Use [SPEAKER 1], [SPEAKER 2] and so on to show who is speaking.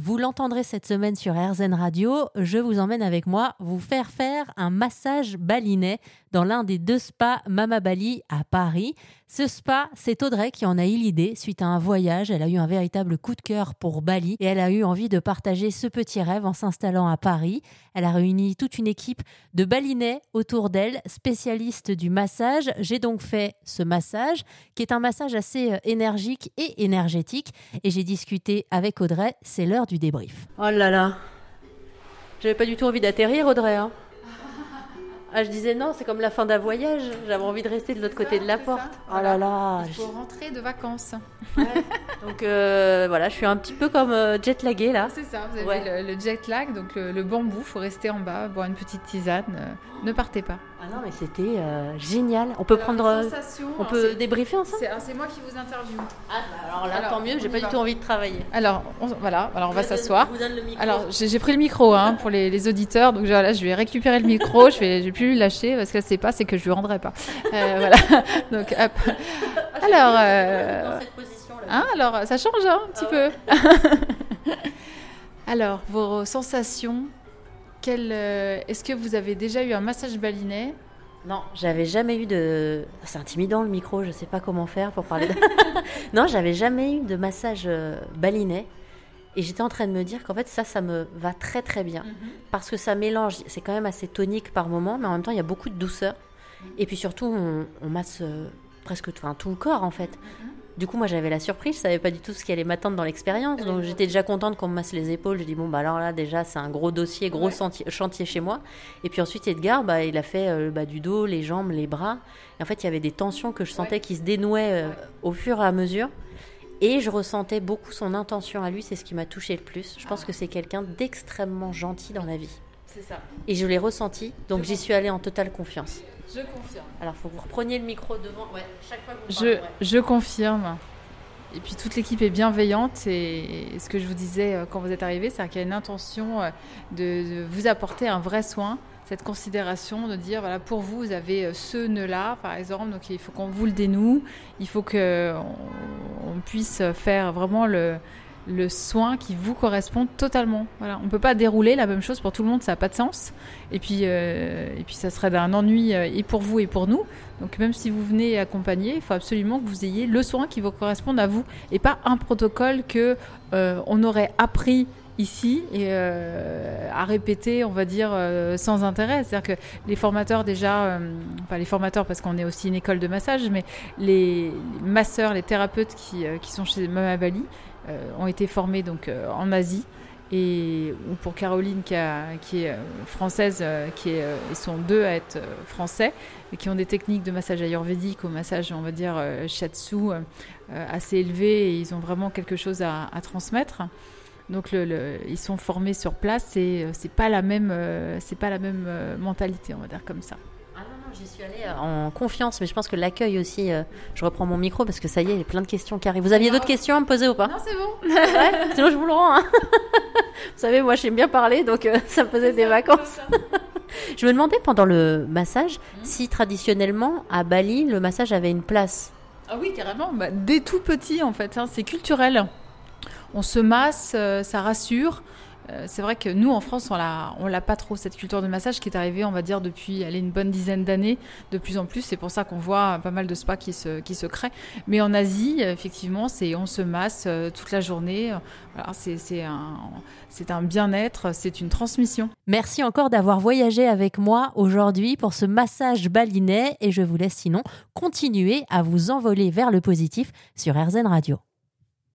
[SPEAKER 1] Vous l'entendrez cette semaine sur RZN Radio, je vous emmène avec moi vous faire faire un massage balinais dans l'un des deux spas Mama Bali à Paris. Ce spa, c'est Audrey qui en a eu l'idée suite à un voyage. Elle a eu un véritable coup de cœur pour Bali et elle a eu envie de partager ce petit rêve en s'installant à Paris. Elle a réuni toute une équipe de balinais autour d'elle, spécialistes du massage. J'ai donc fait ce massage qui est un massage assez euh, énergique et énergétique et j'ai discuté avec Audrey. C'est l'heure du débrief. Oh là là, j'avais pas du tout envie d'atterrir Audrey. Hein. Ah, je disais non, c'est comme la fin d'un voyage. J'avais envie de rester de l'autre côté de la porte. Oh là là.
[SPEAKER 2] Il faut rentrer de vacances.
[SPEAKER 1] Donc euh, voilà, je suis un petit peu comme euh, jet lagué là.
[SPEAKER 2] C'est ça, vous avez le, jet lag, donc le, bambou, il faut rester en bas, boire une petite tisane. Euh, ne partez pas.
[SPEAKER 1] Ah non, mais c'était génial. On peut prendre. on peut débriefer ensemble?
[SPEAKER 2] C'est moi qui vous interviewe.
[SPEAKER 1] Ah, bah, alors là, tant mieux, j'ai pas du tout envie de travailler.
[SPEAKER 2] Alors, voilà, alors on va s'asseoir. Alors, j'ai pris le micro hein, pour les, auditeurs, donc là, je vais récupérer le micro, je vais, plus le lâcher parce que c'est pas, c'est que je lui rendrai pas. voilà, donc hop. Alors. Euh, hein, alors, ça change hein, un petit ah peu. alors, vos sensations, euh, est-ce que vous avez déjà eu un massage balinais
[SPEAKER 1] non, j'avais jamais eu de. C'est intimidant le micro, je sais pas comment faire pour parler. De... non, j'avais jamais eu de massage euh, balinais. Et j'étais en train de me dire qu'en fait, ça, ça me va très très bien. Mhm. Parce que ça mélange, c'est quand même assez tonique par moment, mais en même temps, il y a beaucoup de douceur. Et puis surtout, on, masse presque enfin, tout le corps en fait. Mhm. Du coup, moi, j'avais la surprise, je savais pas du tout ce qui allait m'attendre dans l'expérience. Donc, j'étais déjà contente qu'on me masse les épaules. Je dis, bon, bah alors là, déjà, c'est un gros dossier, gros chantier chez moi. Et puis ensuite, Edgar, bah, il a fait euh, bah, du dos, les jambes, les bras. Et en fait, il y avait des tensions que je sentais qui se dénouaient euh, au fur et à mesure. Et je ressentais beaucoup son intention à lui, c'est ce qui m'a touché le plus. Je pense que c'est quelqu'un d'extrêmement gentil dans la vie.
[SPEAKER 2] C'est ça.
[SPEAKER 1] Et je l'ai ressenti, donc j'y suis allée en totale confiance.
[SPEAKER 2] Je confirme.
[SPEAKER 1] Alors, il faut que vous repreniez le micro devant. Ouais,
[SPEAKER 2] chaque fois que vous je, je confirme. Et puis toute l'équipe est bienveillante et, ce que je vous disais euh, quand vous êtes arrivé, c'est qu'il y a une intention euh, de, vous apporter un vrai soin, cette considération de dire voilà pour vous vous avez euh, ce nœud là par exemple, donc il faut qu'on vous le dénoue, il faut que puisse faire vraiment le, le soin qui vous correspond totalement. Voilà, on peut pas dérouler la même chose pour tout le monde, ça n'a pas de sens. Et puis, euh, et puis ça serait d'un ennui euh, et pour vous et pour nous. Donc même si vous venez accompagner, il faut absolument que vous ayez le soin qui vous corresponde à vous et pas un protocole que euh, on aurait appris ici et à répéter, on va dire, sans intérêt. C'est-à-dire que les formateurs déjà, pas les formateurs parce qu'on est aussi une école de massage, mais les masseurs, les thérapeutes qui, qui sont chez Mama Bali, euh, ont été formés donc euh, en Asie et pour Caroline qui, est euh, française, qui est, ils sont deux à être français, et qui ont des techniques de massage ayurvédique au massage, on va dire, shiatsu, assez élevées, et ils ont vraiment quelque chose à, transmettre. Donc le, ils sont formés sur place et c'est pas la même, c'est pas la même mentalité, on va dire comme ça
[SPEAKER 1] j'y suis allée euh, en confiance, mais je pense que l'accueil aussi. Euh, je reprends mon micro parce que ça y est, il y a plein de questions qui arrivent. Vous aviez d'autres questions à me poser ou pas?
[SPEAKER 2] Non, c'est bon.
[SPEAKER 1] sinon je vous le rends. Hein. vous savez, moi j'aime bien parler, donc euh, ça me faisait des vacances. je me demandais pendant le massage mhm. si traditionnellement à Bali le massage avait une place.
[SPEAKER 2] Ah oui, carrément. Bah, dès tout petit en fait, hein, c'est culturel. On se masse, ça rassure. Euh, c'est vrai que nous, en France, on l'a, l'a pas trop cette culture de massage qui est arrivée, on va dire, depuis allez, une bonne dizaine d'années, de plus en plus. C'est pour ça qu'on voit pas mal de spas qui se, se créent. Mais en Asie, effectivement, c'est on se masse euh, toute la journée. c'est un, c'est un bien-être, c'est une transmission.
[SPEAKER 1] Merci encore d'avoir voyagé avec moi aujourd'hui pour ce massage balinais et je vous laisse sinon continuer à vous envoler vers le positif sur RZN Radio.